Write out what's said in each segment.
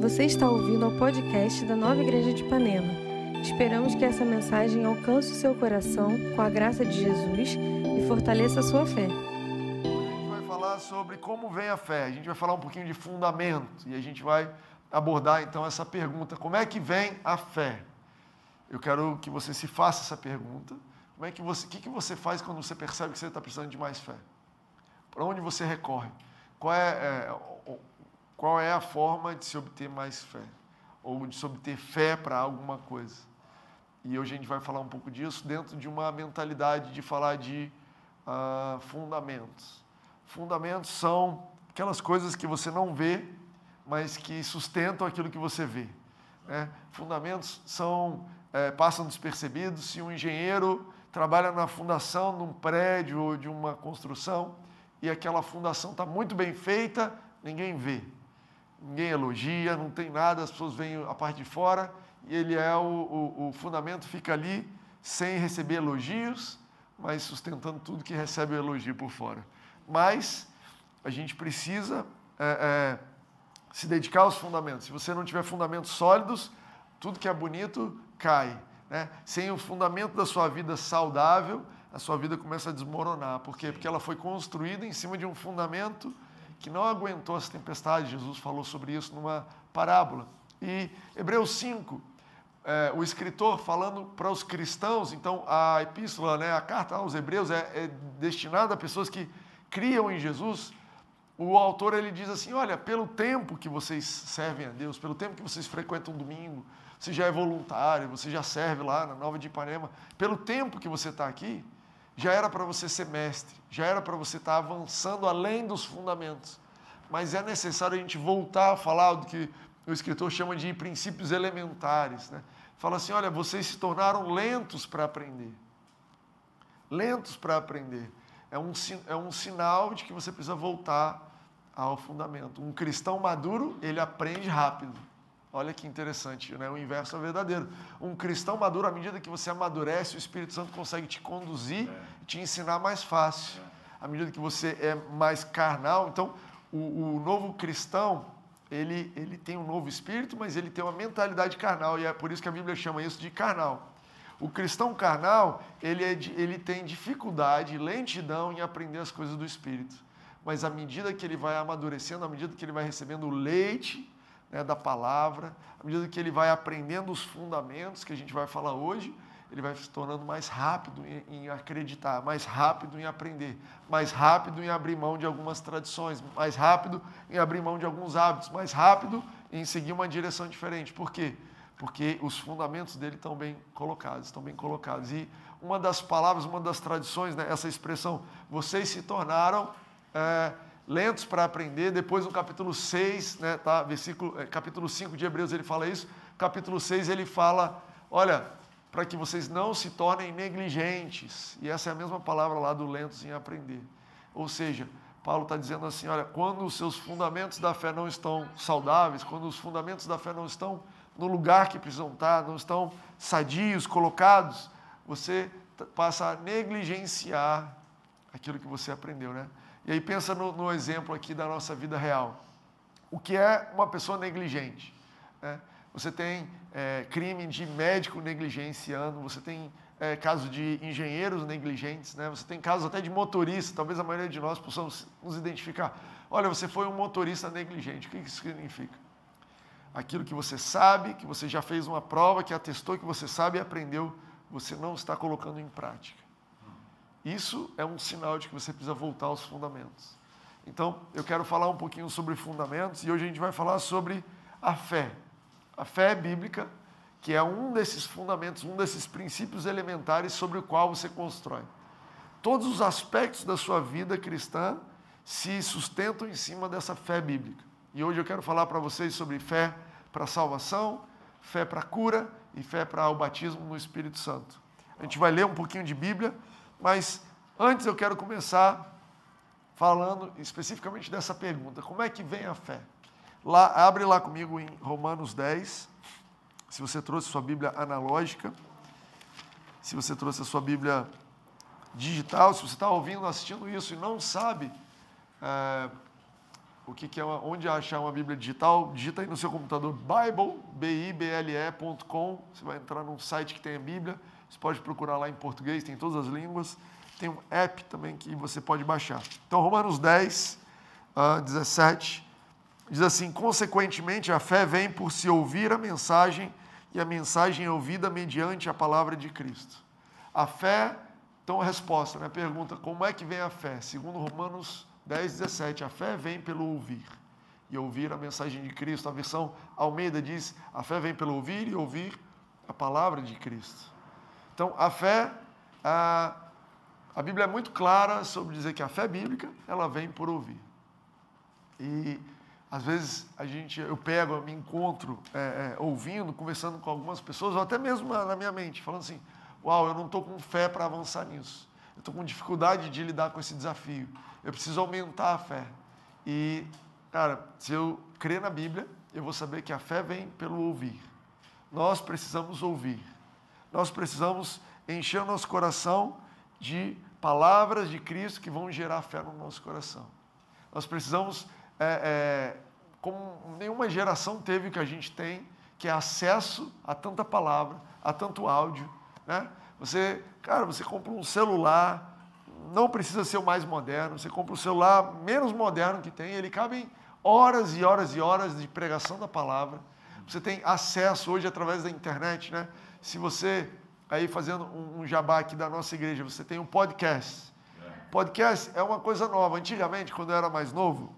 Você está ouvindo ao podcast da Nova Igreja de Ipanema. Esperamos que essa mensagem alcance o seu coração com a graça de Jesus e fortaleça a sua fé. A gente vai falar sobre como vem a fé. A gente vai falar um pouquinho de fundamento e a gente vai abordar então essa pergunta: como é que vem a fé? Eu quero que você se faça essa pergunta. Como é que você, o que, que você faz quando você percebe que você está precisando de mais fé? Para onde você recorre? Qual é, é, qual é a forma de se obter mais fé? Ou de se obter fé para alguma coisa? E hoje a gente vai falar um pouco disso dentro de uma mentalidade de falar de uh, fundamentos. Fundamentos são aquelas coisas que você não vê, mas que sustentam aquilo que você vê. Né? Fundamentos são é, passam despercebidos. Se um engenheiro trabalha na fundação de um prédio ou de uma construção e aquela fundação está muito bem feita, ninguém vê ninguém elogia, não tem nada, as pessoas veem a parte de fora e ele é o, o, o fundamento, fica ali sem receber elogios, mas sustentando tudo que recebe o elogio por fora. Mas a gente precisa é, é, se dedicar aos fundamentos. Se você não tiver fundamentos sólidos, tudo que é bonito cai. Né? Sem o fundamento da sua vida saudável, a sua vida começa a desmoronar. Por quê? Porque ela foi construída em cima de um fundamento que não aguentou as tempestades. Jesus falou sobre isso numa parábola. E Hebreus 5, é, o escritor falando para os cristãos, então a epístola, né, a carta aos Hebreus é, é destinada a pessoas que criam em Jesus. O autor ele diz assim: olha, pelo tempo que vocês servem a Deus, pelo tempo que vocês frequentam domingo, você já é voluntário, você já serve lá na Nova de Ipanema, pelo tempo que você está aqui, já era para você ser mestre, já era para você estar avançando além dos fundamentos. Mas é necessário a gente voltar a falar do que o escritor chama de princípios elementares. Né? Fala assim: olha, vocês se tornaram lentos para aprender. Lentos para aprender. É um, é um sinal de que você precisa voltar ao fundamento. Um cristão maduro, ele aprende rápido. Olha que interessante, né? o inverso é verdadeiro. Um cristão maduro, à medida que você amadurece, o Espírito Santo consegue te conduzir, é. te ensinar mais fácil. É. À medida que você é mais carnal, então o, o, novo cristão, ele, ele tem um novo espírito, mas ele tem uma mentalidade carnal, e é por isso que a Bíblia chama isso de carnal. O cristão carnal, ele, é, ele tem dificuldade, lentidão em aprender as coisas do Espírito. Mas à medida que ele vai amadurecendo, à medida que ele vai recebendo o leite, né, da palavra, à medida que ele vai aprendendo os fundamentos que a gente vai falar hoje, ele vai se tornando mais rápido em, em, acreditar, mais rápido em aprender, mais rápido em abrir mão de algumas tradições, mais rápido em abrir mão de alguns hábitos, mais rápido em seguir uma direção diferente. Por quê? Porque os fundamentos dele estão bem colocados, estão bem colocados. E uma das palavras, uma das tradições, né, essa expressão, vocês se tornaram. É, lentos para aprender. Depois, no capítulo 6, né, tá, versículo, é, capítulo 5 de Hebreus, ele fala isso. Capítulo 6, ele fala: olha, para que vocês não se tornem negligentes. E essa é a mesma palavra lá do lentos em aprender. Ou seja, Paulo está dizendo assim: olha, quando os seus fundamentos da fé não estão saudáveis, quando os fundamentos da fé não estão no lugar que precisam estar, não estão sadios, colocados, você passa a negligenciar aquilo que você aprendeu, né? E aí pensa no, no exemplo aqui da nossa vida real. O que é uma pessoa negligente? Né? Você tem é, crime de médico negligenciando, você tem é, casos de engenheiros negligentes, né? você tem casos até de motorista, talvez a maioria de nós possamos nos identificar. Olha, você foi um motorista negligente, o que isso significa? Aquilo que você sabe, que você já fez uma prova, que atestou que você sabe e aprendeu, você não está colocando em prática. Isso é um sinal de que você precisa voltar aos fundamentos. Então, eu quero falar um pouquinho sobre fundamentos e hoje a gente vai falar sobre a fé. A fé bíblica, que é um desses fundamentos, um desses princípios elementares sobre o qual você constrói. Todos os aspectos da sua vida cristã se sustentam em cima dessa fé bíblica. E hoje eu quero falar para vocês sobre fé para salvação, fé para cura e fé para o batismo no Espírito Santo. A gente vai ler um pouquinho de Bíblia mas antes eu quero começar falando especificamente dessa pergunta: como é que vem a fé? Lá, abre lá comigo em Romanos 10. Se você trouxe sua Bíblia analógica, se você trouxe a sua Bíblia digital, se você está ouvindo, assistindo isso e não sabe é, o que, que é, onde achar uma Bíblia digital, digita aí no seu computador Bible, B-I-B-L-E.com, você vai entrar num site que tem a Bíblia, você pode procurar lá em português, tem todas as línguas, tem um app também que você pode baixar. Então, Romanos 10, uh, 17, diz assim, consequentemente a fé vem por se ouvir a mensagem e a mensagem é ouvida mediante a palavra de Cristo. A fé, então a resposta, né? pergunta, como é que vem a fé? Segundo Romanos 10, 17. A fé vem pelo ouvir. E ouvir a mensagem de Cristo. A versão Almeida diz: a fé vem pelo ouvir e ouvir a palavra de Cristo. Então, a fé, a, a Bíblia é muito clara sobre dizer que a fé bíblica, ela vem por ouvir. E às vezes a gente, eu pego, eu me encontro é, é, ouvindo, conversando com algumas pessoas, ou até mesmo na minha mente, falando assim: Uau, eu não estou com fé para avançar nisso. Eu estou com dificuldade de lidar com esse desafio eu preciso aumentar a fé. E, cara, se eu crer na Bíblia, eu vou saber que a fé vem pelo ouvir. Nós precisamos ouvir. Nós precisamos encher o nosso coração de palavras de Cristo que vão gerar fé no nosso coração. Nós precisamos, é, é, como nenhuma geração teve o que a gente tem, que é acesso a tanta palavra, a tanto áudio. Né? Você, cara, você compra um celular, não precisa ser o mais moderno, você compra o celular menos moderno que tem, ele cabe em horas e horas e horas de pregação da palavra. Você tem acesso hoje através da internet, né? Se você, aí fazendo um, um jabá aqui da nossa igreja, você tem um podcast. Podcast é uma coisa nova. Antigamente, quando eu era mais novo,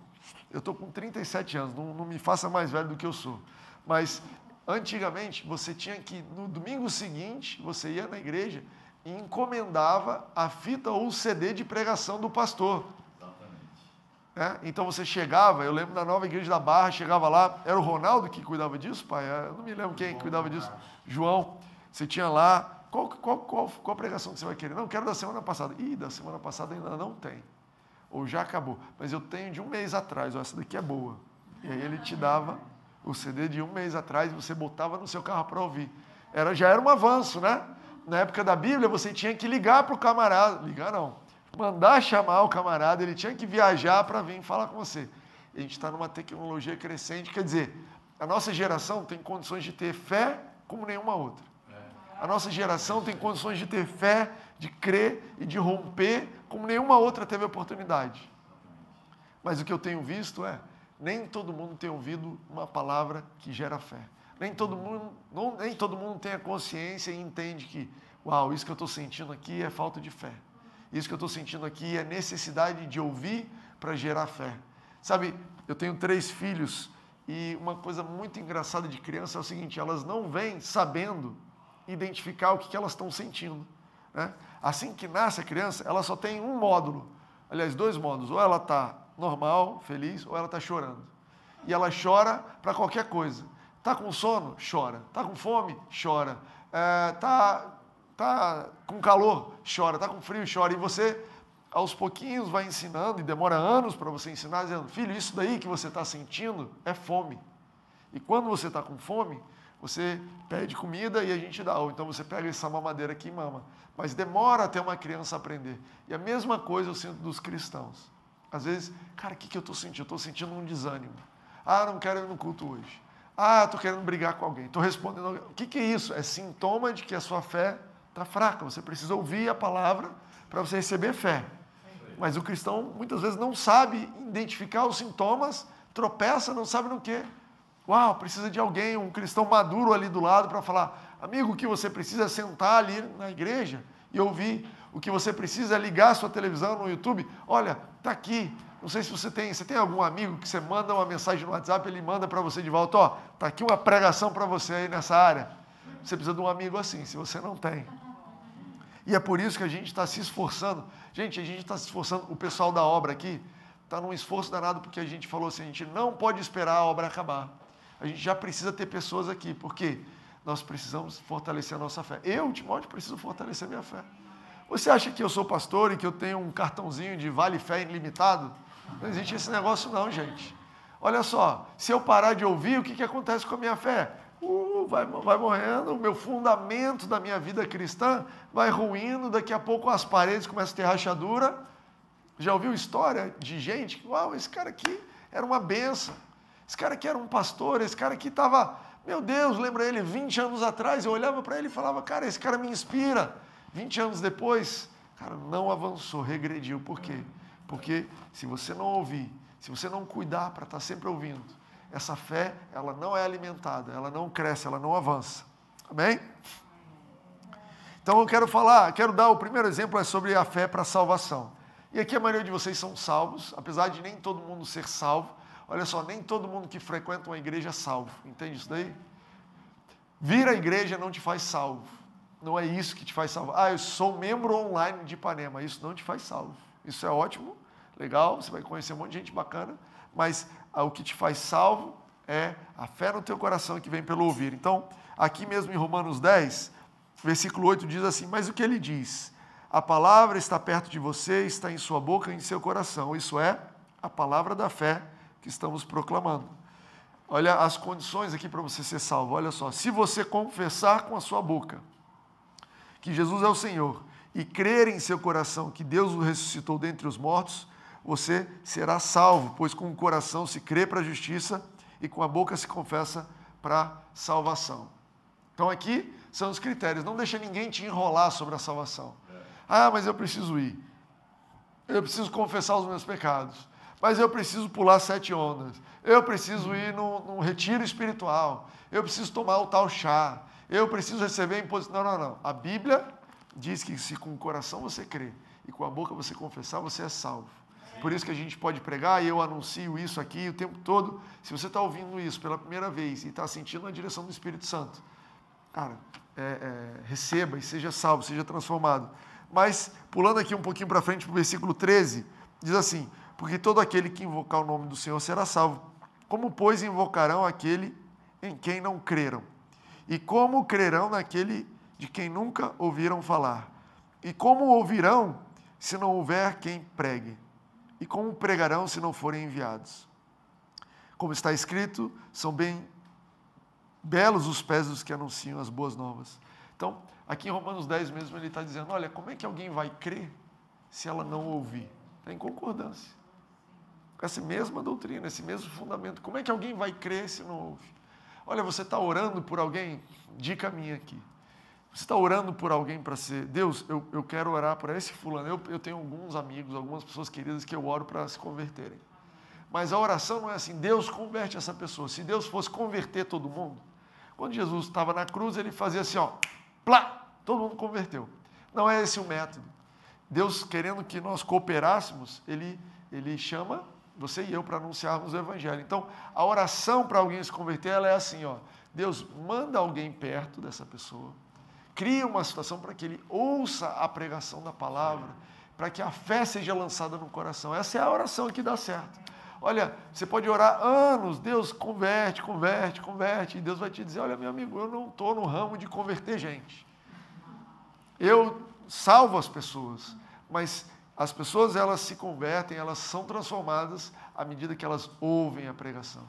eu estou com 37 anos, não, não me faça mais velho do que eu sou. Mas antigamente, você tinha que, no domingo seguinte, você ia na igreja e encomendava a fita ou o CD de pregação do pastor. É? Então você chegava, eu lembro da nova igreja da Barra, chegava lá, era o Ronaldo que cuidava disso, pai? É, eu não me lembro quem cuidava disso. João, você tinha lá, qual, qual, qual, qual pregação que você vai querer? Não, quero da semana passada. Ih, da semana passada ainda não tem. Ou já acabou. Mas eu tenho de um mês atrás, ó, essa daqui é boa. E aí ele te dava o CD de um mês atrás e você botava no seu carro para ouvir. Era, já era um avanço, né? na época da Bíblia, você tinha que ligar para o camarada, ligar não, mandar chamar o camarada, ele tinha que viajar para vir falar com você. A gente está numa tecnologia crescente, quer dizer, a nossa geração tem condições de ter fé como nenhuma outra. A nossa geração tem condições de ter fé, de crer e de romper como nenhuma outra teve oportunidade. Mas o que eu tenho visto é, nem todo mundo tem ouvido uma palavra que gera fé. Nem todo mundo, não, nem todo mundo tem a consciência e entende que, uau, isso que eu estou sentindo aqui é falta de fé. Isso que eu estou sentindo aqui é necessidade de ouvir para gerar fé. Sabe, eu tenho três filhos e uma coisa muito engraçada de criança é o seguinte: elas não vêm sabendo identificar o que, elas estão sentindo. Né? Assim que nasce a criança, ela só tem um módulo, aliás, dois módulos: ou ela está normal, feliz, ou ela está chorando. E ela chora para qualquer coisa. Está com sono? Chora. Está com fome? Chora. Está é, tá, tá com calor? Chora. Está com frio? Chora. E você, aos pouquinhos, vai ensinando, e demora anos para você ensinar, dizendo: Filho, isso daí que você está sentindo é fome. E quando você está com fome, você pede comida e a gente dá. Ou então você pega essa mamadeira aqui e mama. Mas demora até uma criança aprender. E a mesma coisa eu sinto dos cristãos. Às vezes, cara, o que, que eu estou sentindo? Eu estou sentindo um desânimo. Ah, não quero ir no culto hoje. Ah, estou querendo brigar com alguém. Estou respondendo. O que, que é isso? É sintoma de que a sua fé está fraca. Você precisa ouvir a palavra para você receber fé. Mas o cristão muitas vezes não sabe identificar os sintomas, tropeça, não sabe no que. Uau, precisa de alguém, um cristão maduro ali do lado para falar: amigo, o que você precisa é sentar ali na igreja e ouvir. O que você precisa é ligar sua televisão no YouTube. Olha, está aqui não sei se você tem, você tem algum amigo que você manda uma mensagem no WhatsApp, ele manda para você de volta, ó, tá aqui uma pregação para você aí nessa área. Você precisa de um amigo assim, se você não tem. E é por isso que a gente está se esforçando. Gente, a gente está se esforçando, o pessoal da obra aqui está num esforço danado, porque a gente falou assim, a gente não pode esperar a obra acabar. A gente já precisa ter pessoas aqui, porque nós precisamos fortalecer a nossa fé. Eu, Timóteo, preciso fortalecer a minha fé. Você acha que eu sou pastor e que eu tenho um cartãozinho de vale fé ilimitado? Não existe esse negócio não, gente. Olha só, se eu parar de ouvir, o que, que acontece com a minha fé? Uh, vai, vai morrendo, o meu fundamento da minha vida cristã vai ruindo, daqui a pouco as paredes começam a ter rachadura. Já ouviu história de gente uau, esse cara aqui, era uma benção. Esse cara que era um pastor, esse cara que estava, meu Deus, lembra ele, 20 anos atrás, eu olhava para ele e falava, cara, esse cara me inspira. 20 anos depois, cara, não avançou, regrediu. Por quê? Porque se você não ouvir, se você não cuidar para estar tá sempre ouvindo, essa fé, ela não é alimentada, ela não cresce, ela não avança. Amém? Então eu quero falar, quero dar o primeiro exemplo é sobre a fé para a salvação. E aqui a maioria de vocês são salvos, apesar de nem todo mundo ser salvo. Olha só, nem todo mundo que frequenta uma igreja é salvo. Entende isso daí? Vir à igreja não te faz salvo. Não é isso que te faz salvo. Ah, eu sou membro online de Ipanema. Isso não te faz salvo. Isso é ótimo, legal, você vai conhecer um monte de gente bacana, mas ah, o que te faz salvo é a fé no teu coração que vem pelo ouvir. Então, aqui mesmo em Romanos 10, versículo 8 diz assim: Mas o que ele diz? A palavra está perto de você, está em sua boca e em seu coração. Isso é a palavra da fé que estamos proclamando. Olha as condições aqui para você ser salvo. Olha só, se você confessar com a sua boca que Jesus é o Senhor e crer em seu coração que Deus o ressuscitou dentre os mortos, você será salvo, pois com o coração se crê para a justiça e com a boca se confessa para a salvação. Então aqui são os critérios. Não deixa ninguém te enrolar sobre a salvação. Ah, mas eu preciso ir. Eu preciso confessar os meus pecados. Mas eu preciso pular sete ondas. Eu preciso ir num, num retiro espiritual. Eu preciso tomar o tal chá. Eu preciso receber imposição. Não, não, não. A Bíblia diz que se com o coração você crê e com a boca você confessar, você é salvo. Por isso que a gente pode pregar, e eu anuncio isso aqui o tempo todo. Se você está ouvindo isso pela primeira vez e está sentindo a direção do Espírito Santo, cara, é, é, receba e seja salvo, seja transformado. Mas, pulando aqui um pouquinho para frente, para o versículo 13, diz assim: Porque todo aquele que invocar o nome do Senhor será salvo. Como, pois, invocarão aquele em quem não creram? E como crerão naquele de quem nunca ouviram falar? E como ouvirão se não houver quem pregue? E como pregarão se não forem enviados? Como está escrito, são bem belos os pés dos que anunciam as boas novas. Então, aqui em Romanos 10 mesmo, ele está dizendo: olha, como é que alguém vai crer se ela não ouvir? Está em concordância. Com essa mesma doutrina, esse mesmo fundamento. Como é que alguém vai crer se não ouve? Olha, você está orando por alguém? Dica minha aqui. Você está orando por alguém para ser. Deus, eu, eu quero orar para esse fulano. Eu, eu tenho alguns amigos, algumas pessoas queridas que eu oro para se converterem. Mas a oração não é assim, Deus converte essa pessoa. Se Deus fosse converter todo mundo, quando Jesus estava na cruz, ele fazia assim, ó, plá, todo mundo converteu. Não é esse o método. Deus, querendo que nós cooperássemos, ele, ele chama você e eu para anunciarmos o Evangelho. Então, a oração para alguém se converter, ela é assim, ó, Deus manda alguém perto dessa pessoa, cria uma situação para que ele ouça a pregação da palavra, para que a fé seja lançada no coração. Essa é a oração que dá certo. Olha, você pode orar anos, Deus converte, converte, converte, e Deus vai te dizer: olha, meu amigo, eu não estou no ramo de converter gente. Eu salvo as pessoas, mas as pessoas elas se convertem, elas são transformadas à medida que elas ouvem a pregação.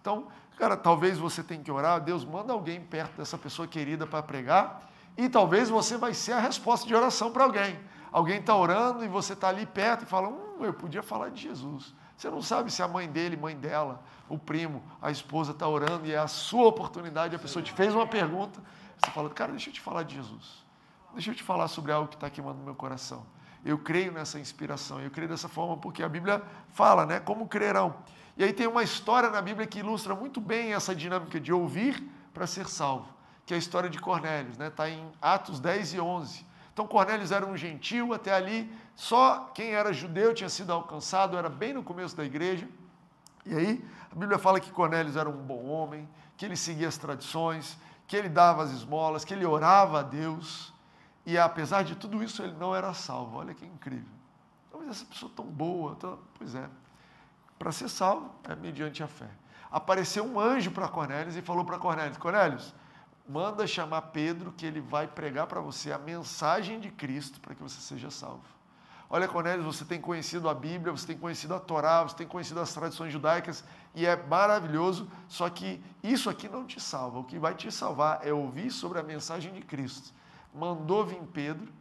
Então, cara, talvez você tenha que orar, Deus manda alguém perto dessa pessoa querida para pregar, e talvez você vai ser a resposta de oração para alguém. Alguém está orando e você está ali perto e fala, hum, eu podia falar de Jesus. Você não sabe se a mãe dele, mãe dela, o primo, a esposa está orando e é a sua oportunidade, a pessoa te fez uma pergunta, você fala, cara, deixa eu te falar de Jesus. Deixa eu te falar sobre algo que está queimando no meu coração. Eu creio nessa inspiração, eu creio dessa forma porque a Bíblia fala, né? Como crerão. E aí tem uma história na Bíblia que ilustra muito bem essa dinâmica de ouvir para ser salvo, que é a história de Cornélios, né? Está em Atos 10 e 11. Então Cornélios era um gentil, até ali só quem era judeu tinha sido alcançado, era bem no começo da igreja. E aí a Bíblia fala que Cornélios era um bom homem, que ele seguia as tradições, que ele dava as esmolas, que ele orava a Deus. E apesar de tudo isso, ele não era salvo. Olha que incrível. Talvez essa pessoa tão boa, tão... pois é. Para ser salvo é mediante a fé. Apareceu um anjo para Cornélios e falou para Cornélios: Cornélios, manda chamar Pedro que ele vai pregar para você a mensagem de Cristo para que você seja salvo. Olha, Cornélios, você tem conhecido a Bíblia, você tem conhecido a Torá, você tem conhecido as tradições judaicas e é maravilhoso, só que isso aqui não te salva. O que vai te salvar é ouvir sobre a mensagem de Cristo. Mandou vir Pedro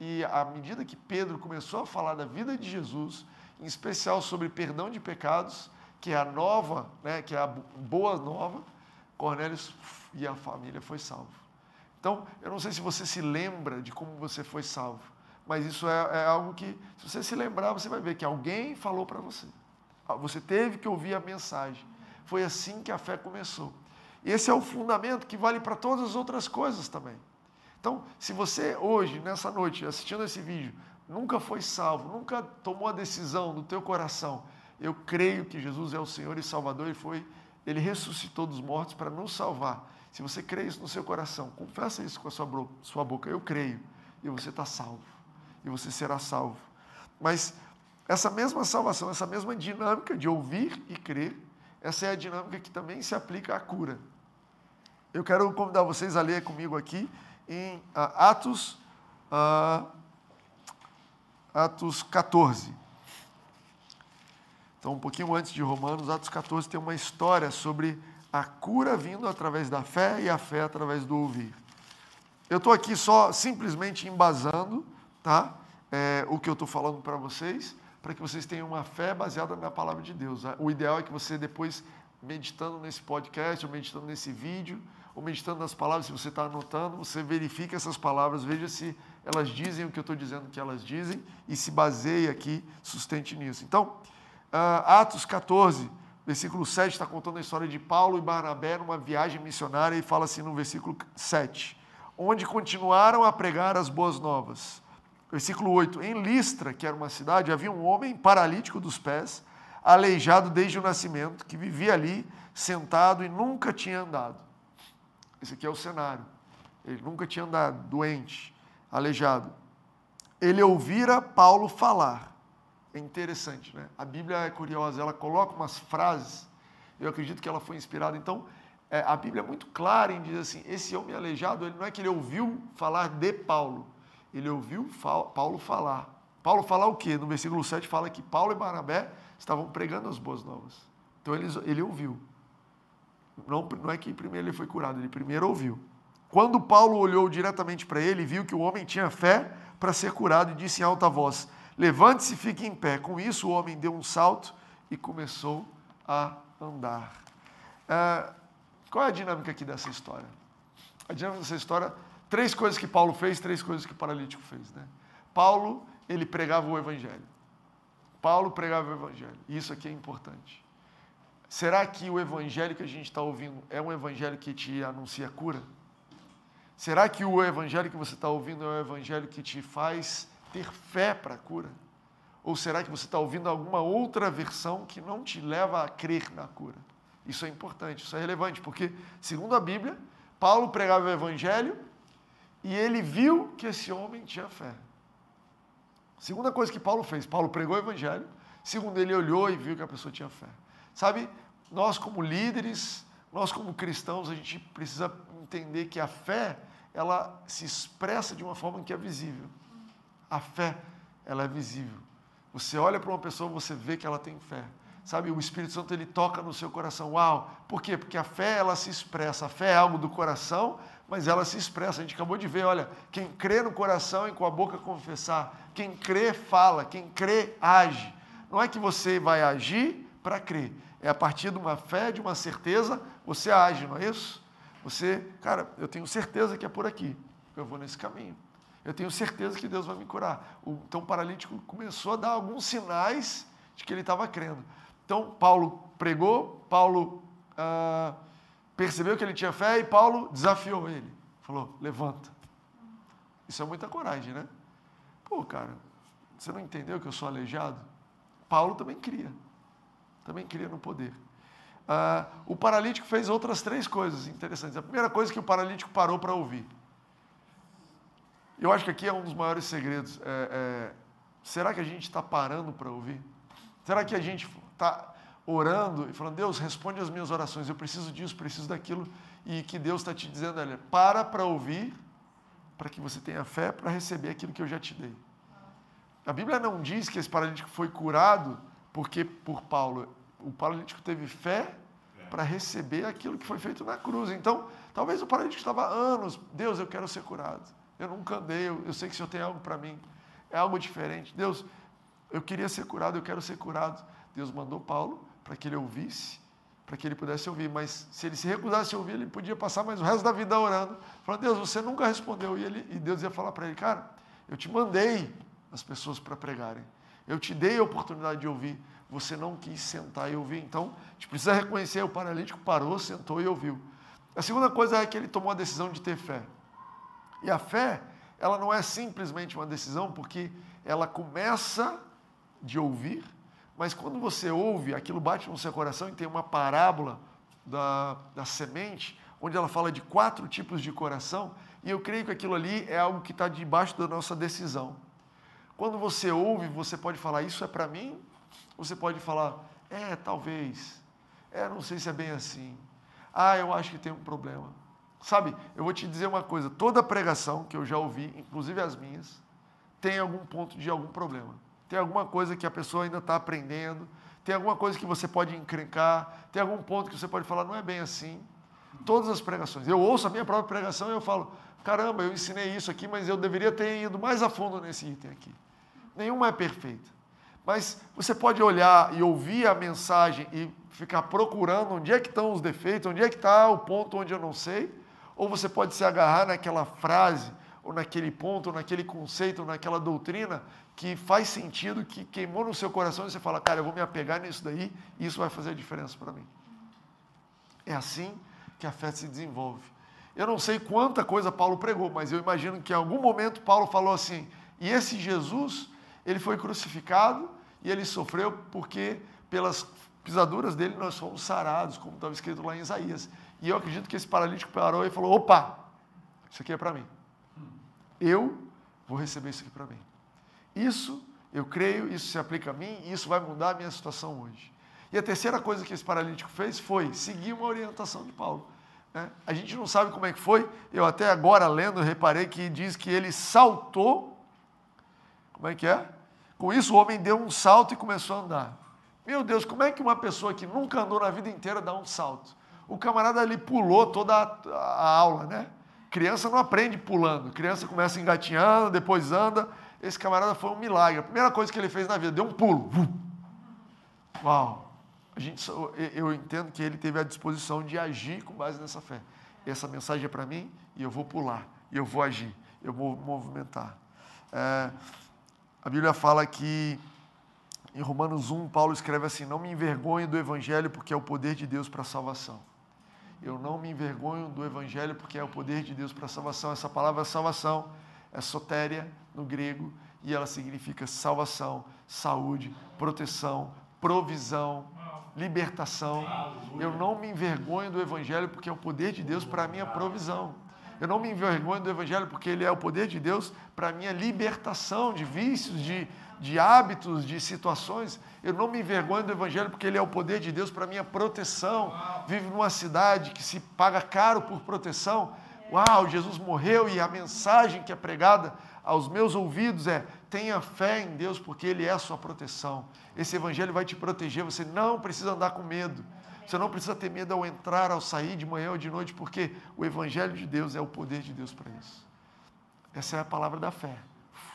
e à medida que Pedro começou a falar da vida de Jesus, em especial sobre perdão de pecados, que é a nova, né, que é a boa nova, Cornélio e a família foi salvo. Então, eu não sei se você se lembra de como você foi salvo, mas isso é, é algo que, se você se lembrar, você vai ver que alguém falou para você. Ah, você teve que ouvir a mensagem. Foi assim que a fé começou. Esse é o fundamento que vale para todas as outras coisas também. Então, se você hoje, nessa noite, assistindo esse vídeo, nunca foi salvo, nunca tomou a decisão no teu coração, eu creio que Jesus é o Senhor e Salvador e foi, ele ressuscitou dos mortos para nos salvar. Se você crê isso no seu coração, confessa isso com a sua, sua boca, eu creio, e você está salvo, e você será salvo. Mas essa mesma salvação, essa mesma dinâmica de ouvir e crer, essa é a dinâmica que também se aplica à cura. Eu quero convidar vocês a ler comigo aqui em uh, Atos, uh, Atos 14. Então, um pouquinho antes de Romanos, Atos 14 tem uma história sobre a cura vindo através da fé e a fé através do ouvir. Eu estou aqui só simplesmente embasando tá? É, o que eu estou falando para vocês, para que vocês tenham uma fé baseada na palavra de Deus. O ideal é que você depois, meditando nesse podcast, ou meditando nesse vídeo, ou meditando nas palavras, se você está anotando, você verifica essas palavras, veja se elas dizem o que eu estou dizendo que elas dizem e se baseie aqui, sustente nisso. Então, uh, Atos 14, versículo 7, está contando a história de Paulo e Barnabé numa viagem missionária e fala assim no versículo 7, onde continuaram a pregar as boas novas. Versículo 8, em Listra, que era uma cidade, havia um homem paralítico dos pés, aleijado desde o nascimento, que vivia ali, sentado e nunca tinha andado. Esse aqui é o cenário. Ele nunca tinha andado, doente, aleijado. Ele ouvira Paulo falar. É interessante, né? A Bíblia é curiosa, ela coloca umas frases, eu acredito que ela foi inspirada. Então, é, a Bíblia é muito clara em dizer assim: esse homem aleijado, ele não é que ele ouviu falar de Paulo, ele ouviu Paulo falar. Paulo falar o quê? No versículo 7 fala que Paulo e Barnabé estavam pregando as boas novas. Então ele, ele ouviu. Não, não é que primeiro ele foi curado, ele primeiro ouviu. Quando Paulo olhou diretamente para ele, viu que o homem tinha fé para ser curado e disse em alta voz: Levante-se e fique em pé. Com isso, o homem deu um salto e começou a andar. É, qual é a dinâmica aqui dessa história? A dinâmica dessa história, três coisas que Paulo fez, três coisas que o paralítico fez. Né? Paulo, ele pregava o evangelho. Paulo pregava o evangelho. Isso aqui é importante. Será que o evangelho que a gente está ouvindo é um evangelho que te anuncia cura? Será que o evangelho que você está ouvindo é um evangelho que te faz ter fé para a cura? Ou será que você está ouvindo alguma outra versão que não te leva a crer na cura? Isso é importante, isso é relevante, porque, segundo a Bíblia, Paulo pregava o evangelho e ele viu que esse homem tinha fé. Segunda coisa que Paulo fez, Paulo pregou o evangelho, segundo ele olhou e viu que a pessoa tinha fé. Sabe, nós como líderes, nós como cristãos, a gente precisa entender que a fé, ela se expressa de uma forma que é visível. A fé, ela é visível. Você olha para uma pessoa, você vê que ela tem fé. Sabe, o Espírito Santo ele toca no seu coração. Uau! Por quê? Porque a fé ela se expressa. A fé é algo do coração, mas ela se expressa. A gente acabou de ver, olha, quem crê no coração e com a boca confessar, quem crê fala, quem crê age. Não é que você vai agir para crer. É a partir de uma fé, de uma certeza, você age, não é isso? Você, cara, eu tenho certeza que é por aqui. Eu vou nesse caminho. Eu tenho certeza que Deus vai me curar. Então o paralítico começou a dar alguns sinais de que ele estava crendo. Então Paulo pregou, Paulo ah, percebeu que ele tinha fé e Paulo desafiou ele. Falou: levanta. Isso é muita coragem, né? Pô, cara, você não entendeu que eu sou aleijado? Paulo também cria também queria no poder. Ah, o paralítico fez outras três coisas interessantes. A primeira coisa que o paralítico parou para ouvir. Eu acho que aqui é um dos maiores segredos. É, é, será que a gente está parando para ouvir? Será que a gente está orando e falando, Deus, responde as minhas orações, eu preciso disso, preciso daquilo, e que Deus está te dizendo, olha, para para ouvir, para que você tenha fé para receber aquilo que eu já te dei. A Bíblia não diz que esse paralítico foi curado porque por Paulo, o paralítico teve fé para receber aquilo que foi feito na cruz. Então, talvez o paralítico estava anos, Deus, eu quero ser curado. Eu nunca andei, eu, eu sei que o Senhor tem algo para mim. É algo diferente. Deus, eu queria ser curado, eu quero ser curado. Deus mandou Paulo para que ele ouvisse, para que ele pudesse ouvir. Mas se ele se recusasse a ouvir, ele podia passar mais o resto da vida orando, falando: Deus, você nunca respondeu. E, ele, e Deus ia falar para ele: Cara, eu te mandei as pessoas para pregarem. Eu te dei a oportunidade de ouvir. Você não quis sentar e ouvir. Então, a gente precisa reconhecer: o paralítico parou, sentou e ouviu. A segunda coisa é que ele tomou a decisão de ter fé. E a fé, ela não é simplesmente uma decisão, porque ela começa de ouvir, mas quando você ouve, aquilo bate no seu coração e tem uma parábola da, da semente, onde ela fala de quatro tipos de coração, e eu creio que aquilo ali é algo que está debaixo da nossa decisão. Quando você ouve, você pode falar, isso é para mim? Você pode falar, é, talvez. É, não sei se é bem assim. Ah, eu acho que tem um problema. Sabe, eu vou te dizer uma coisa: toda pregação que eu já ouvi, inclusive as minhas, tem algum ponto de algum problema. Tem alguma coisa que a pessoa ainda está aprendendo, tem alguma coisa que você pode encrencar, tem algum ponto que você pode falar, não é bem assim. Todas as pregações. Eu ouço a minha própria pregação e eu falo, caramba, eu ensinei isso aqui, mas eu deveria ter ido mais a fundo nesse item aqui. Nenhuma é perfeita. Mas você pode olhar e ouvir a mensagem e ficar procurando onde é que estão os defeitos, onde é que está o ponto onde eu não sei, ou você pode se agarrar naquela frase, ou naquele ponto, ou naquele conceito, ou naquela doutrina que faz sentido, que queimou no seu coração e você fala, cara, eu vou me apegar nisso daí e isso vai fazer a diferença para mim. É assim que a fé se desenvolve. Eu não sei quanta coisa Paulo pregou, mas eu imagino que em algum momento Paulo falou assim: e esse Jesus, ele foi crucificado e ele sofreu porque pelas pisaduras dele nós fomos sarados, como estava escrito lá em Isaías. E eu acredito que esse paralítico parou e falou: opa, isso aqui é para mim. Eu vou receber isso aqui para mim. Isso, eu creio, isso se aplica a mim e isso vai mudar a minha situação hoje. E a terceira coisa que esse paralítico fez foi seguir uma orientação de Paulo. Né? A gente não sabe como é que foi, eu até agora lendo reparei que diz que ele saltou. Como é que é? Com isso o homem deu um salto e começou a andar. Meu Deus, como é que uma pessoa que nunca andou na vida inteira dá um salto? O camarada ali pulou toda a, a aula, né? Criança não aprende pulando, criança começa engatinhando, depois anda esse camarada foi um milagre. A primeira coisa que ele fez na vida, deu um pulo. Uau! A gente, eu entendo que ele teve a disposição de agir com base nessa fé. Essa mensagem é para mim e eu vou pular, eu vou agir, eu vou movimentar. É, a Bíblia fala que em Romanos 1, Paulo escreve assim: Não me envergonhe do Evangelho, porque é o poder de Deus para a salvação. Eu não me envergonho do Evangelho, porque é o poder de Deus para a salvação. Essa palavra salvação é sotéria no grego e ela significa salvação, saúde, proteção, provisão, libertação. Eu não me envergonho do Evangelho porque é o poder de Deus para a minha provisão. Eu não me envergonho do Evangelho porque ele é o poder de Deus para a minha libertação de vícios, de, de hábitos, de situações. Eu não me envergonho do Evangelho porque ele é o poder de Deus para a minha proteção. Vivo numa cidade que se paga caro por proteção Uau, Jesus morreu e a mensagem que é pregada aos meus ouvidos é: tenha fé em Deus, porque Ele é a sua proteção. Esse Evangelho vai te proteger, você não precisa andar com medo. Você não precisa ter medo ao entrar, ao sair, de manhã ou de noite, porque o Evangelho de Deus é o poder de Deus para isso. Essa é a palavra da fé,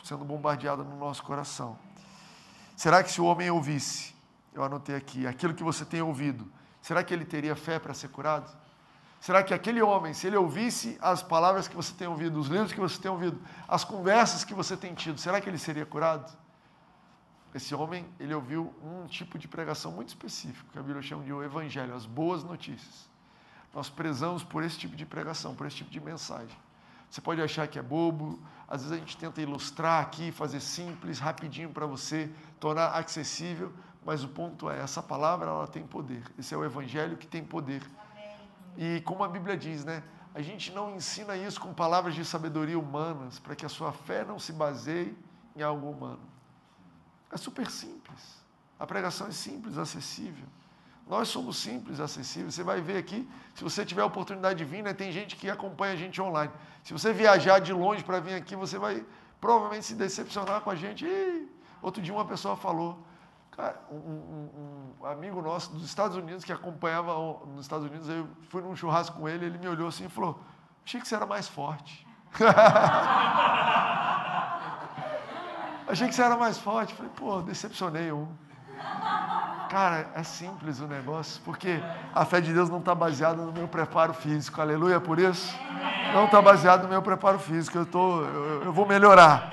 sendo bombardeada no nosso coração. Será que se o homem ouvisse, eu anotei aqui, aquilo que você tem ouvido, será que ele teria fé para ser curado? Será que aquele homem, se ele ouvisse as palavras que você tem ouvido, os livros que você tem ouvido, as conversas que você tem tido, será que ele seria curado? Esse homem, ele ouviu um tipo de pregação muito específico, que a Bíblia chama de o evangelho, as boas notícias. Nós prezamos por esse tipo de pregação, por esse tipo de mensagem. Você pode achar que é bobo, às vezes a gente tenta ilustrar aqui, fazer simples, rapidinho para você, tornar acessível, mas o ponto é, essa palavra ela tem poder. Esse é o evangelho que tem poder. E como a Bíblia diz, né? A gente não ensina isso com palavras de sabedoria humanas, para que a sua fé não se baseie em algo humano. É super simples. A pregação é simples, acessível. Nós somos simples, acessíveis. Você vai ver aqui, se você tiver a oportunidade de vir, né, tem gente que acompanha a gente online. Se você viajar de longe para vir aqui, você vai provavelmente se decepcionar com a gente. Outro dia uma pessoa falou, um, um, um, amigo nosso dos Estados Unidos que acompanhava nos Estados Unidos, eu fui num churrasco com ele, ele me olhou assim e falou: Achei que você era mais forte. Achei que você era mais forte. Falei, pô, decepcionei um. Cara, é simples o negócio, porque a fé de Deus não está baseada no meu preparo físico. Aleluia por isso. Não está baseada no meu preparo físico. Eu, tô, eu, eu vou melhorar.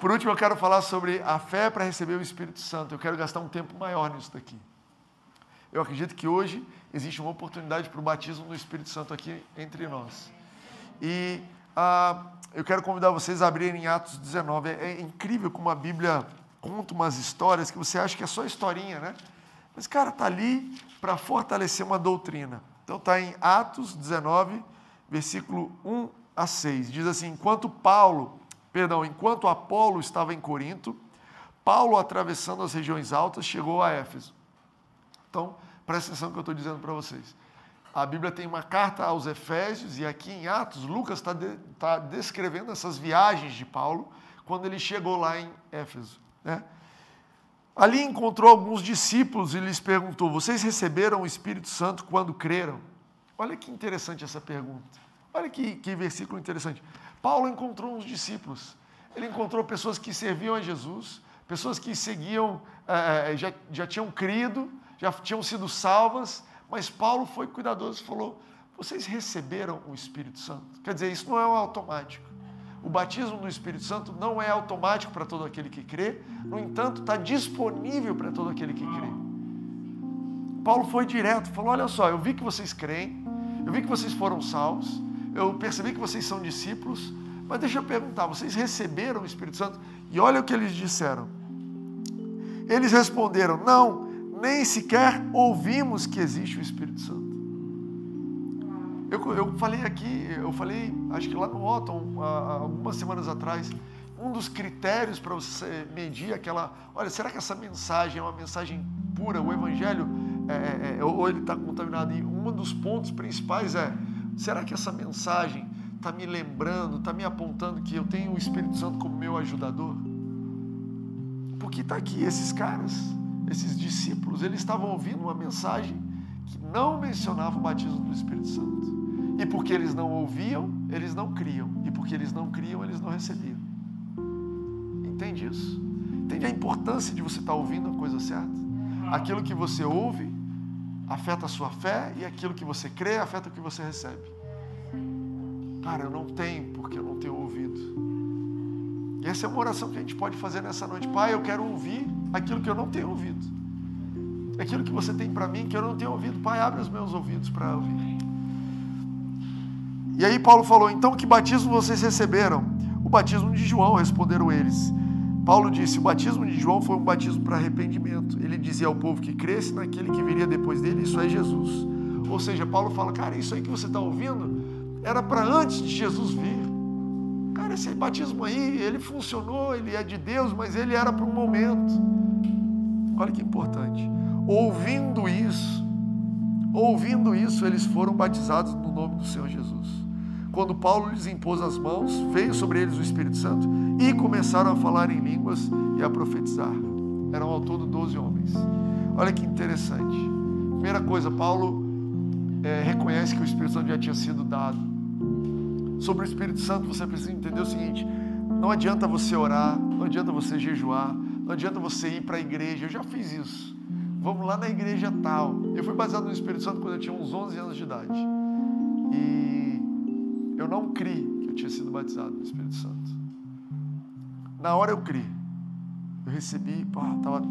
Por último, eu quero falar sobre a fé para receber o Espírito Santo. Eu quero gastar um tempo maior nisso daqui. Eu acredito que hoje existe uma oportunidade para o batismo do Espírito Santo aqui entre nós. E ah, eu quero convidar vocês a abrirem Atos 19. É, é incrível como a Bíblia conta umas histórias que você acha que é só historinha, né? Mas, cara, está ali para fortalecer uma doutrina. Então, está em Atos 19, versículo 1 a 6. Diz assim: Enquanto Paulo, perdão, enquanto Apolo estava em Corinto, Paulo, atravessando as regiões altas, chegou a Éfeso. Então, presta atenção no que eu estou dizendo para vocês. A Bíblia tem uma carta aos Efésios, e aqui em Atos, Lucas está de, tá descrevendo essas viagens de Paulo quando ele chegou lá em Éfeso. Né? Ali encontrou alguns discípulos e lhes perguntou: Vocês receberam o Espírito Santo quando creram? Olha que interessante essa pergunta. Olha que, que versículo interessante. Paulo encontrou uns discípulos. Ele encontrou pessoas que serviam a Jesus, pessoas que seguiam, é, já, já tinham crido, já tinham sido salvas, mas Paulo foi cuidadoso e falou: Vocês receberam o Espírito Santo? Quer dizer, isso não é um automático. O batismo do Espírito Santo não é automático para todo aquele que crê, no entanto, está disponível para todo aquele que crê. Paulo foi direto, falou: Olha só, eu vi que vocês creem, eu vi que vocês foram salvos, eu percebi que vocês são discípulos, mas deixa eu perguntar: vocês receberam o Espírito Santo? E olha o que eles disseram. Eles responderam: Não, nem sequer ouvimos que existe o Espírito Santo. Eu, eu falei aqui, eu falei, acho que lá no Otton, algumas semanas atrás, um dos critérios para você medir aquela. Olha, será que essa mensagem é uma mensagem pura? O Evangelho, é, é, é ou ele está contaminado? E um dos pontos principais é: será que essa mensagem está me lembrando, está me apontando que eu tenho o Espírito Santo como meu ajudador? Porque está aqui, esses caras, esses discípulos, eles estavam ouvindo uma mensagem que não mencionava o batismo do Espírito Santo. E porque eles não ouviam, eles não criam. E porque eles não criam, eles não recebiam. Entende isso? Entende a importância de você estar ouvindo a coisa certa? Aquilo que você ouve afeta a sua fé e aquilo que você crê afeta o que você recebe. Cara, eu não tenho porque eu não tenho ouvido. E essa é uma oração que a gente pode fazer nessa noite. Pai, eu quero ouvir aquilo que eu não tenho ouvido. Aquilo que você tem para mim que eu não tenho ouvido. Pai, abre os meus ouvidos para ouvir. E aí Paulo falou: então que batismo vocês receberam? O batismo de João, responderam eles. Paulo disse: o batismo de João foi um batismo para arrependimento. Ele dizia ao povo que cresce naquele que viria depois dele, isso é Jesus. Ou seja, Paulo fala: cara, isso aí que você está ouvindo era para antes de Jesus vir. Cara, esse batismo aí, ele funcionou, ele é de Deus, mas ele era para um momento. Olha que importante. Ouvindo isso, ouvindo isso, eles foram batizados no nome do Senhor Jesus. Quando Paulo lhes impôs as mãos, veio sobre eles o Espírito Santo e começaram a falar em línguas e a profetizar. Eram ao todo 12 homens. Olha que interessante. Primeira coisa, Paulo é, reconhece que o Espírito Santo já tinha sido dado. Sobre o Espírito Santo, você precisa entender o seguinte: não adianta você orar, não adianta você jejuar, não adianta você ir para a igreja. Eu já fiz isso. Vamos lá na igreja tal. Eu fui baseado no Espírito Santo quando eu tinha uns 11 anos de idade. E não criei que eu tinha sido batizado no Espírito Santo. Na hora eu criei. Eu recebi, tava,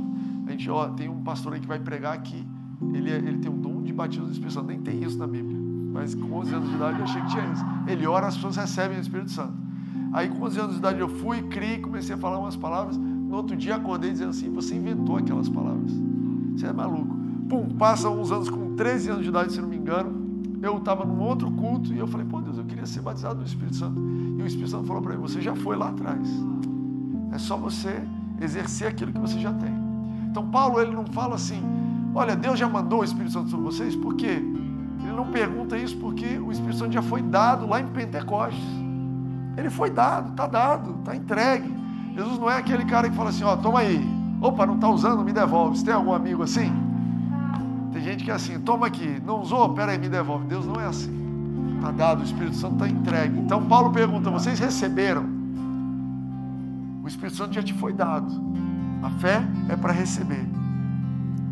a gente, ó, tem um pastor aí que vai pregar aqui. Ele, é, ele tem um dom de batismo do Espírito Santo. Nem tem isso na Bíblia. Mas com 11 anos de idade eu achei que tinha isso. Ele ora, as pessoas recebem o Espírito Santo. Aí com 11 anos de idade eu fui, criei, comecei a falar umas palavras. No outro dia acordei dizendo assim: Você inventou aquelas palavras. Você é maluco. Pum, passa uns anos com 13 anos de idade, se não me engano eu estava num outro culto e eu falei, pô Deus, eu ser batizado no Espírito Santo. E o Espírito Santo falou para mim, você já foi lá atrás. É só você exercer aquilo que você já tem. Então Paulo ele não fala assim, olha, Deus já mandou o Espírito Santo sobre vocês, por quê? Ele não pergunta isso porque o Espírito Santo já foi dado lá em Pentecostes. Ele foi dado, está dado, está entregue. Jesus não é aquele cara que fala assim, ó, toma aí. Opa, não está usando, me devolve. Você tem algum amigo assim? Tem gente que é assim, toma aqui, não usou, peraí, me devolve. Deus não é assim. Está dado, o Espírito Santo está entregue. Então Paulo pergunta: vocês receberam? O Espírito Santo já te foi dado. A fé é para receber.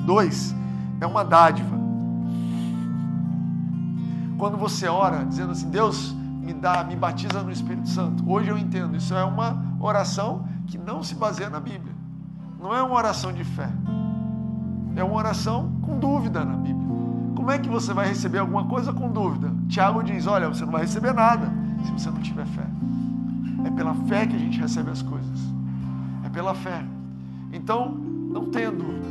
2 é uma dádiva. Quando você ora dizendo assim, Deus me dá, me batiza no Espírito Santo. Hoje eu entendo, isso é uma oração que não se baseia na Bíblia. Não é uma oração de fé. É uma oração com dúvida na Bíblia. Como é que você vai receber alguma coisa com dúvida? Tiago diz: olha, você não vai receber nada se você não tiver fé. É pela fé que a gente recebe as coisas. É pela fé. Então, não tenha dúvida.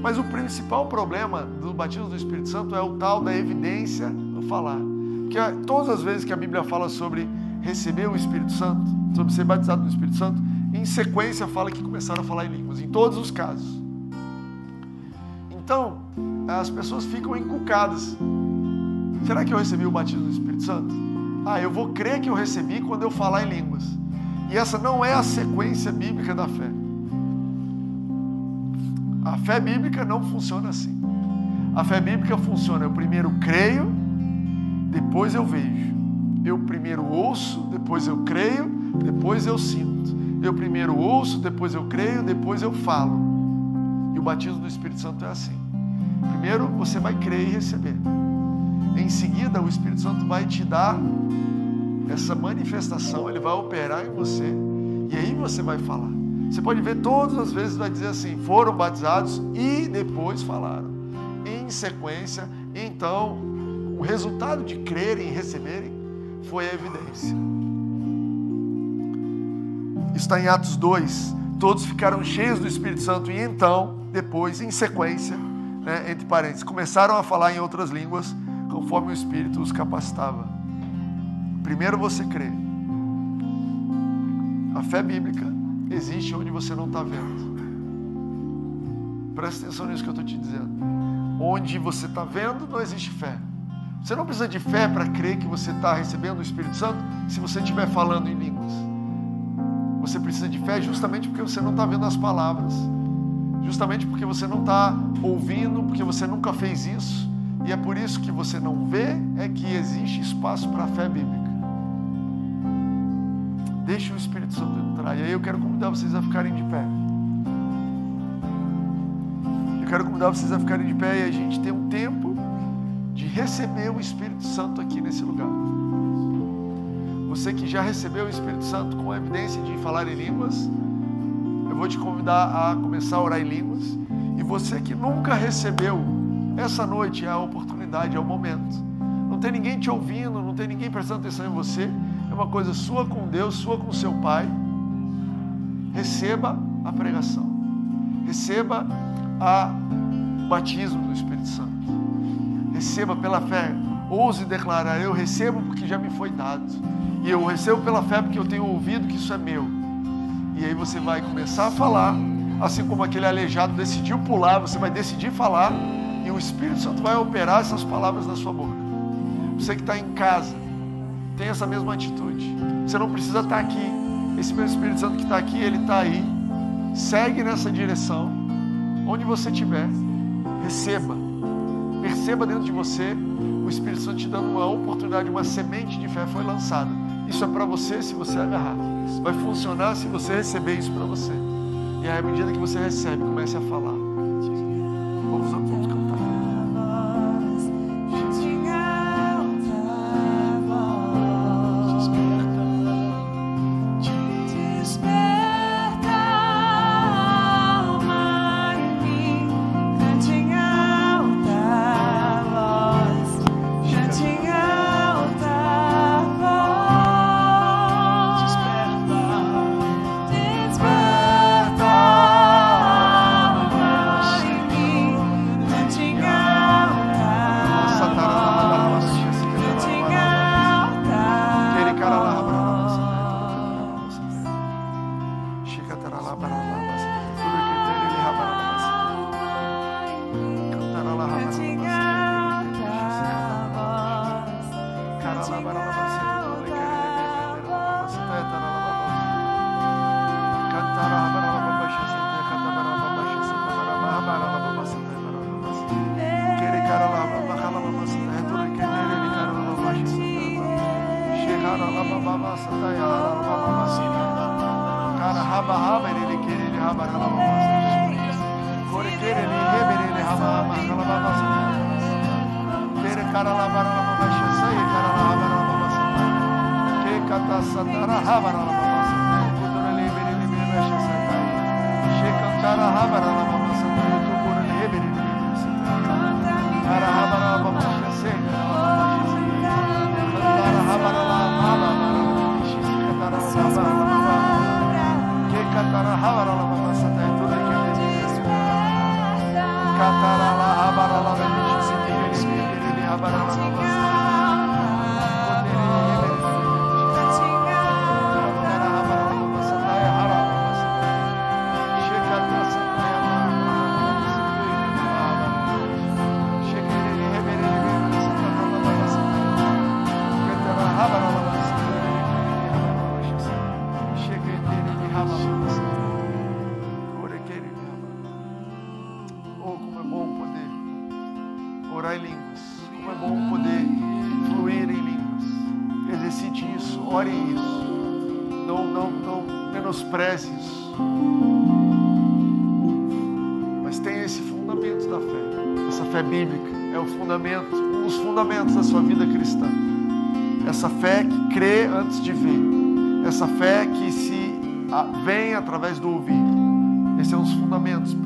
Mas o principal problema do batismo do Espírito Santo é o tal da evidência no falar. Porque todas as vezes que a Bíblia fala sobre receber o Espírito Santo, sobre ser batizado no Espírito Santo, em sequência fala que começaram a falar em línguas, em todos os casos. Então, as pessoas ficam encucadas. Será que eu recebi o batismo do Espírito Santo? Ah, eu vou crer que eu recebi quando eu falar em línguas. E essa não é a sequência bíblica da fé. A fé bíblica não funciona assim. A fé bíblica funciona: eu primeiro creio, depois eu vejo. Eu primeiro ouço, depois eu creio, depois eu sinto. Eu primeiro ouço, depois eu creio, depois eu falo. E o batismo do Espírito Santo é assim. Primeiro você vai crer e receber. Em seguida, o Espírito Santo vai te dar essa manifestação, ele vai operar em você. E aí você vai falar. Você pode ver todas as vezes vai dizer assim: foram batizados e depois falaram. Em sequência, então, o resultado de crerem e receberem foi a evidência. Está em Atos 2. Todos ficaram cheios do Espírito Santo e então, depois, em sequência, né, entre parênteses, começaram a falar em outras línguas conforme o Espírito os capacitava. Primeiro você crê. A fé bíblica existe onde você não está vendo. Presta atenção nisso que eu estou te dizendo. Onde você está vendo, não existe fé. Você não precisa de fé para crer que você está recebendo o Espírito Santo se você estiver falando em línguas. Você precisa de fé justamente porque você não está vendo as palavras. Justamente porque você não está ouvindo, porque você nunca fez isso. E é por isso que você não vê, é que existe espaço para a fé bíblica. Deixe o Espírito Santo entrar. E aí eu quero convidar vocês a ficarem de pé. Eu quero convidar vocês a ficarem de pé e a gente tem um tempo de receber o Espírito Santo aqui nesse lugar. Você que já recebeu o Espírito Santo com a evidência de falar em línguas, vou te convidar a começar a orar em línguas. E você que nunca recebeu, essa noite é a oportunidade, é o momento. Não tem ninguém te ouvindo, não tem ninguém prestando atenção em você. É uma coisa sua com Deus, sua com seu Pai. Receba a pregação. Receba a batismo do Espírito Santo. Receba pela fé. Ouse declarar: Eu recebo porque já me foi dado. E eu recebo pela fé porque eu tenho ouvido que isso é meu. E aí você vai começar a falar, assim como aquele aleijado decidiu pular, você vai decidir falar e o Espírito Santo vai operar essas palavras na sua boca. Você que está em casa, tem essa mesma atitude. Você não precisa estar aqui. Esse meu Espírito Santo que está aqui, ele está aí. Segue nessa direção. Onde você estiver, receba. Perceba dentro de você o Espírito Santo te dando uma oportunidade, uma semente de fé foi lançada. Isso é para você se você agarrar. Vai funcionar se você receber isso para você. E aí, à medida que você recebe, comece a falar. basında ya kana haba habereli kereli haber kore kereli hebereli haba haber basında kere karala barala başa sayı karala haber basında ke kata satara haber orar em línguas. Como é bom poder fluir em línguas. Exercite isso, ore isso. Não, não, não menospreze isso. Mas tenha esse fundamento da fé. Essa fé bíblica é o fundamento, um dos fundamentos da sua vida cristã. Essa fé que crê antes de ver. Essa fé que se vem através do ouvir. Esse é um dos fundamentos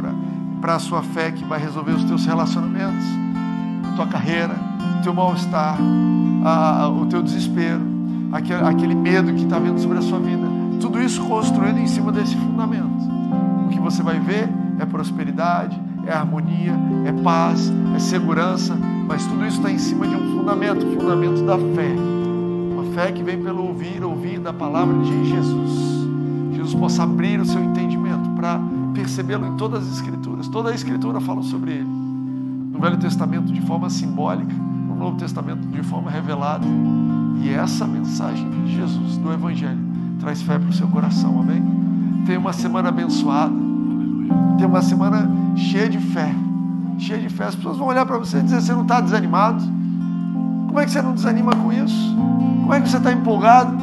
para a sua fé que vai resolver os teus relacionamentos, tua carreira, teu mal-estar, o teu desespero, aquele, aquele medo que está vindo sobre a sua vida. Tudo isso construído em cima desse fundamento. O que você vai ver é prosperidade, é harmonia, é paz, é segurança, mas tudo isso está em cima de um fundamento, o fundamento da fé. Uma fé que vem pelo ouvir, ouvir da palavra de Jesus. Jesus possa abrir o seu entendimento para percebê-lo em todas as Escrituras. Toda a Escritura fala sobre ele. Velho Testamento de forma simbólica, no Novo Testamento de forma revelada. E essa mensagem de Jesus, do Evangelho, traz fé para o seu coração, amém? Tenha uma semana abençoada. Tenha uma semana cheia de fé. Cheia de fé. As pessoas vão olhar para você e dizer: você não está desanimado? Como é que você não desanima com isso? Como é que você está empolgado?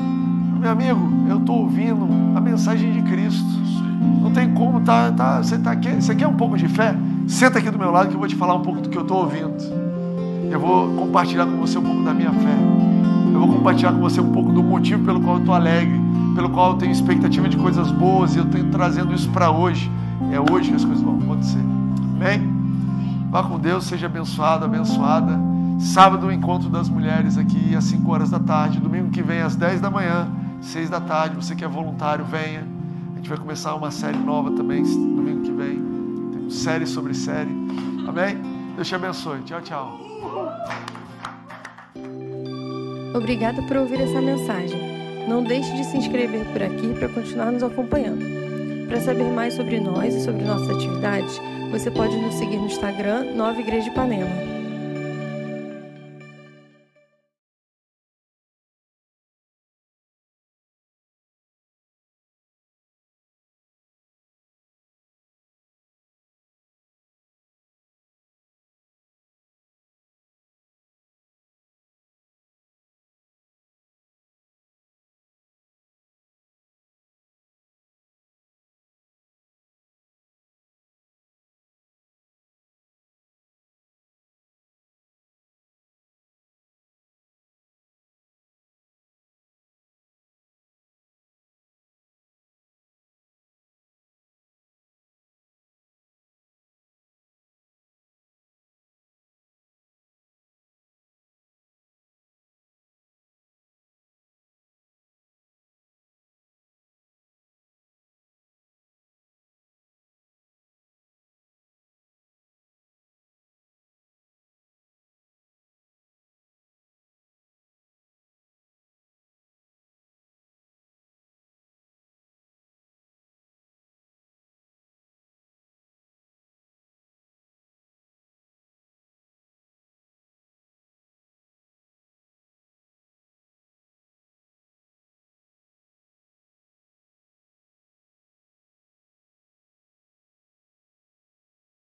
Meu amigo, eu estou ouvindo a mensagem de Cristo. Não tem como, tá, tá, você, tá você quer um pouco de fé? Senta aqui do meu lado que eu vou te falar um pouco do que eu estou ouvindo. Eu vou compartilhar com você um pouco da minha fé. Eu vou compartilhar com você um pouco do motivo pelo qual eu estou alegre, pelo qual eu tenho expectativa de coisas boas e eu estou trazendo isso para hoje. É hoje que as coisas vão acontecer. Amém? Vá com Deus, seja abençoado, abençoada. Sábado, o encontro das mulheres aqui às 5 horas da tarde. Domingo que vem às 10 da manhã, 6 da tarde. Você que é voluntário, venha. A gente vai começar uma série nova também domingo que vem. Série sobre série. Amém? Deus te abençoe. Tchau, tchau. Obrigada por ouvir essa mensagem. Não deixe de se inscrever por aqui para continuar nos acompanhando. Para saber mais sobre nós e sobre nossas atividades, você pode nos seguir no Instagram Nova Igreja de Ipanema.